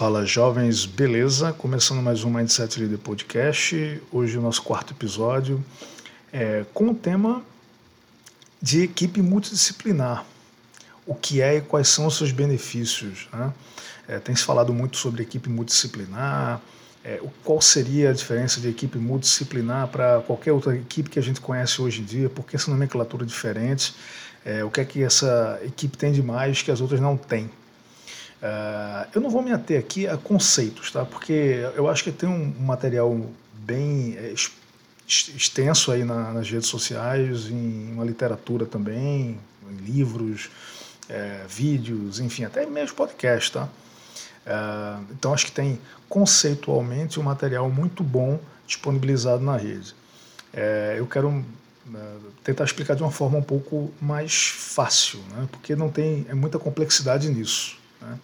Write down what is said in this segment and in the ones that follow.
Fala jovens, beleza? Começando mais um Mindset Leader Podcast. Hoje o nosso quarto episódio é com o tema de equipe multidisciplinar. O que é e quais são os seus benefícios? Né? É, tem se falado muito sobre equipe multidisciplinar. É, qual seria a diferença de equipe multidisciplinar para qualquer outra equipe que a gente conhece hoje em dia? Por que essa nomenclatura diferente? É, o que é que essa equipe tem de mais que as outras não têm? Uh, eu não vou me ater aqui a conceitos, tá? porque eu acho que tem um material bem é, extenso aí na, nas redes sociais, em uma literatura também, em livros, é, vídeos, enfim, até mesmo podcast. Tá? Uh, então acho que tem conceitualmente um material muito bom disponibilizado na rede. É, eu quero uh, tentar explicar de uma forma um pouco mais fácil, né? porque não tem é muita complexidade nisso. Né?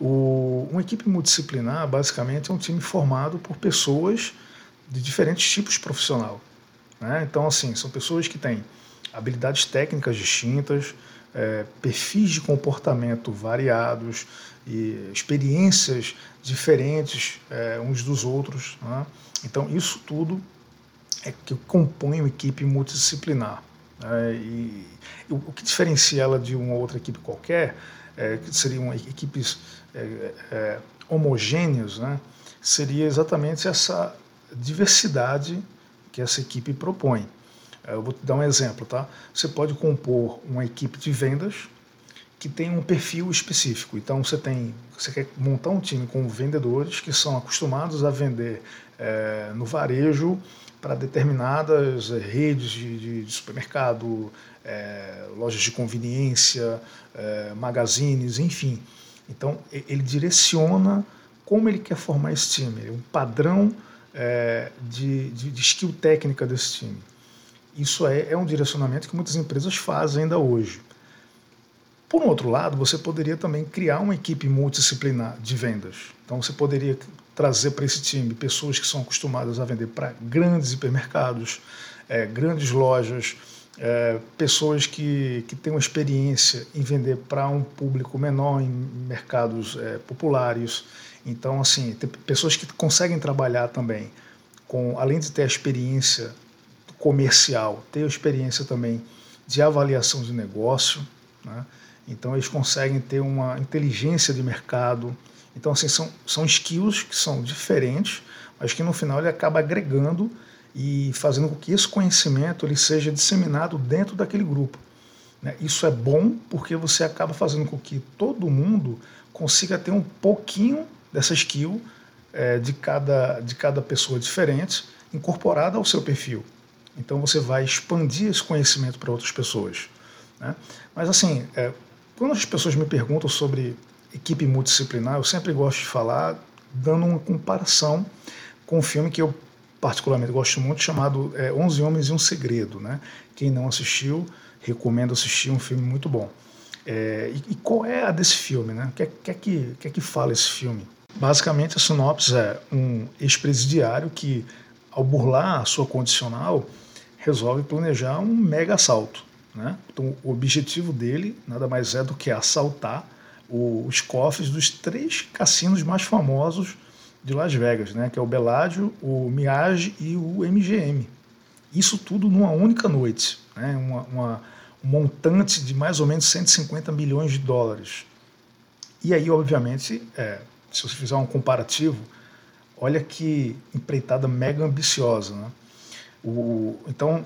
O, uma equipe multidisciplinar, basicamente, é um time formado por pessoas de diferentes tipos profissional. Né? Então, assim, são pessoas que têm habilidades técnicas distintas, é, perfis de comportamento variados e experiências diferentes é, uns dos outros. Né? Então, isso tudo é que compõe uma equipe multidisciplinar. Né? E, e o que diferencia ela de uma outra equipe qualquer é, que seriam equipes é, é, homogêneas, né, seria exatamente essa diversidade que essa equipe propõe. É, eu vou te dar um exemplo, tá? Você pode compor uma equipe de vendas que tem um perfil específico. Então você tem, você quer montar um time com vendedores que são acostumados a vender é, no varejo para determinadas redes de, de supermercado, é, lojas de conveniência, é, magazines, enfim. Então ele direciona como ele quer formar esse time, um padrão é, de, de, de, skill técnica desse time. Isso é, é um direcionamento que muitas empresas fazem ainda hoje. Por um outro lado, você poderia também criar uma equipe multidisciplinar de vendas. Então você poderia trazer para esse time pessoas que são acostumadas a vender para grandes hipermercados, é, grandes lojas, é, pessoas que, que têm uma experiência em vender para um público menor em mercados é, populares. Então, assim, pessoas que conseguem trabalhar também com, além de ter a experiência comercial, ter a experiência também de avaliação de negócio, né? Então eles conseguem ter uma inteligência de mercado. Então assim são, são skills que são diferentes, mas que no final ele acaba agregando e fazendo com que esse conhecimento ele seja disseminado dentro daquele grupo. Né? Isso é bom porque você acaba fazendo com que todo mundo consiga ter um pouquinho dessa skill é, de, cada, de cada pessoa diferente incorporada ao seu perfil. Então você vai expandir esse conhecimento para outras pessoas. Né? Mas assim, é, quando as pessoas me perguntam sobre equipe multidisciplinar, eu sempre gosto de falar dando uma comparação com um filme que eu particularmente gosto muito, chamado é, 11 Homens e um Segredo. Né? Quem não assistiu, recomendo assistir, um filme muito bom. É, e, e, qual é a desse filme? Né? O que, é, que, é que, que é que fala esse filme? Basicamente, a sinopse é um ex-presidiário que, ao burlar a sua condicional, resolve planejar um mega assalto. Né? Então, o objetivo dele nada mais é do que assaltar os cofres dos três cassinos mais famosos de Las Vegas, né? que é o Bellagio, o Mirage e o MGM. Isso tudo numa única noite, né? uma, uma, um montante de mais ou menos 150 milhões de dólares. E aí, obviamente, é, se você fizer um comparativo, olha que empreitada mega ambiciosa. Né? O, então,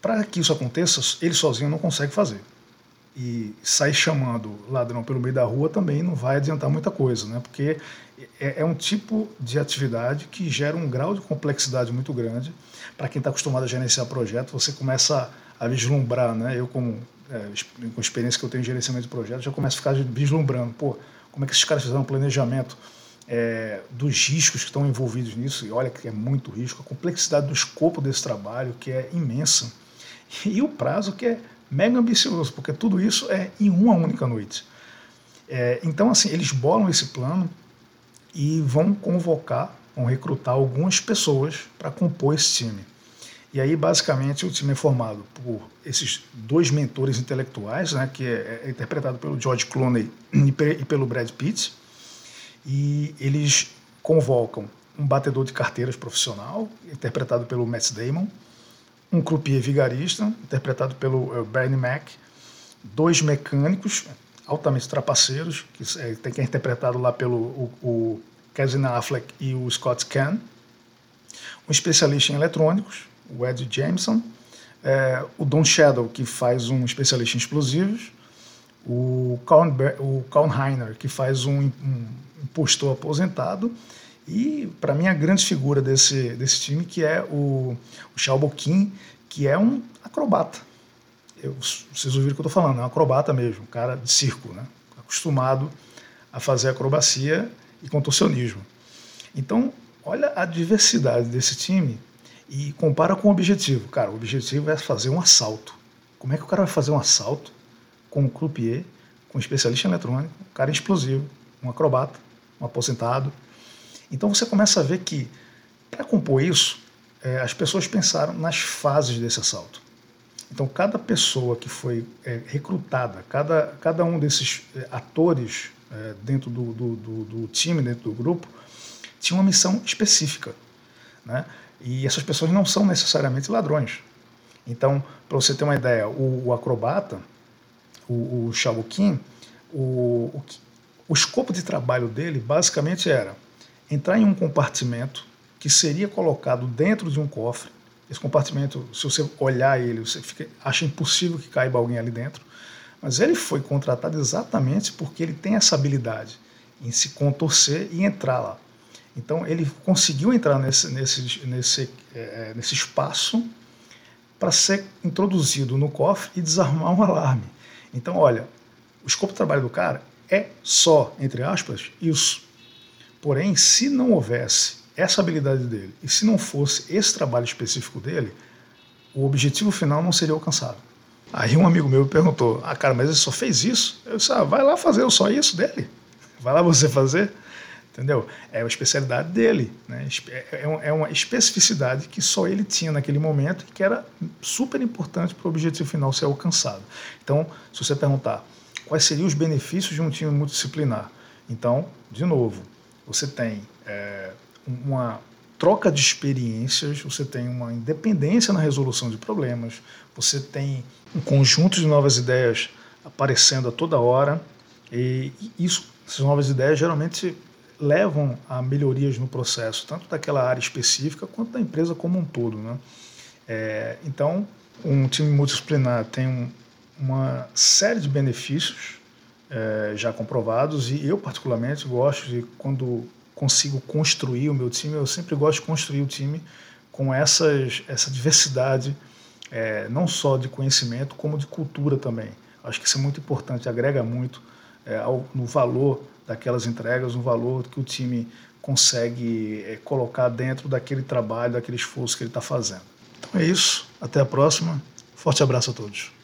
para que isso aconteça, ele sozinho não consegue fazer. E sair chamando ladrão pelo meio da rua também não vai adiantar muita coisa, né? porque é, é um tipo de atividade que gera um grau de complexidade muito grande. Para quem está acostumado a gerenciar projeto, você começa a vislumbrar, né? eu como é, com a experiência que eu tenho em gerenciamento de projetos, já começo a ficar vislumbrando, pô, como é que esses caras fizeram um planejamento é, dos riscos que estão envolvidos nisso, e olha que é muito risco, a complexidade do escopo desse trabalho, que é imensa e o prazo que é mega ambicioso, porque tudo isso é em uma única noite. É, então, assim, eles bolam esse plano e vão convocar, vão recrutar algumas pessoas para compor esse time. E aí, basicamente, o time é formado por esses dois mentores intelectuais, né, que é, é interpretado pelo George Clooney e pelo Brad Pitt. e eles convocam um batedor de carteiras profissional, interpretado pelo Matt Damon, um croupier vigarista, interpretado pelo uh, Bernie Mac, dois mecânicos altamente trapaceiros, que é, que é interpretado lá pelo o, o Kevin Affleck e o Scott Caan, um especialista em eletrônicos, o Ed Jameson, é, o Don Shadow, que faz um especialista em explosivos, o Kaun, o Kaun Heiner, que faz um, um impostor aposentado, e para mim a grande figura desse, desse time que é o, o Boqin, que é um acrobata. Eu, vocês ouviram o que eu estou falando, é um acrobata mesmo, um cara de circo, né? acostumado a fazer acrobacia e contorcionismo. Então, olha a diversidade desse time e compara com o objetivo. Cara, o objetivo é fazer um assalto. Como é que o cara vai fazer um assalto com um croupier, com um especialista em eletrônico, um cara explosivo, um acrobata, um aposentado? Então você começa a ver que, para compor isso, é, as pessoas pensaram nas fases desse assalto. Então, cada pessoa que foi é, recrutada, cada, cada um desses é, atores é, dentro do, do, do, do, time, dentro do grupo, tinha uma missão específica. Né? E essas pessoas não são necessariamente ladrões. Então, para você ter uma ideia, o, o acrobata, o, o Shaoqin, o, o, o escopo de trabalho dele basicamente era entrar em um compartimento que seria colocado dentro de um cofre. Esse compartimento, se você olhar ele, você fica, acha impossível que caiba alguém ali dentro. Mas ele foi contratado exatamente porque ele tem essa habilidade em se contorcer e entrar lá. Então ele conseguiu entrar nesse, nesse, nesse, é, nesse espaço para ser introduzido no cofre e desarmar um alarme. Então, olha, o escopo de trabalho do cara é só, entre aspas, isso. Porém, se não houvesse essa habilidade dele e se não fosse esse trabalho específico dele, o objetivo final não seria alcançado. Aí um amigo meu perguntou: Ah, cara, mas ele só fez isso? Eu disse: Ah, vai lá fazer só isso dele. Vai lá você fazer entendeu? É a especialidade dele, né? É, é, é uma especificidade que só ele tinha naquele momento e que era super importante para o objetivo final ser alcançado. Então, se você perguntar quais seriam os benefícios de um time multidisciplinar, então, de novo, você tem é, uma troca de experiências, você tem uma independência na resolução de problemas, você tem um conjunto de novas ideias aparecendo a toda hora e isso, essas novas ideias geralmente levam a melhorias no processo, tanto daquela área específica quanto da empresa como um todo. Né? É, então, um time multidisciplinar tem um, uma série de benefícios é, já comprovados e eu, particularmente, gosto de, quando consigo construir o meu time, eu sempre gosto de construir o time com essas, essa diversidade, é, não só de conhecimento, como de cultura também. Acho que isso é muito importante, agrega muito é, ao, no valor daquelas entregas, um valor que o time consegue é, colocar dentro daquele trabalho, daquele esforço que ele está fazendo. Então é isso, até a próxima. Forte abraço a todos.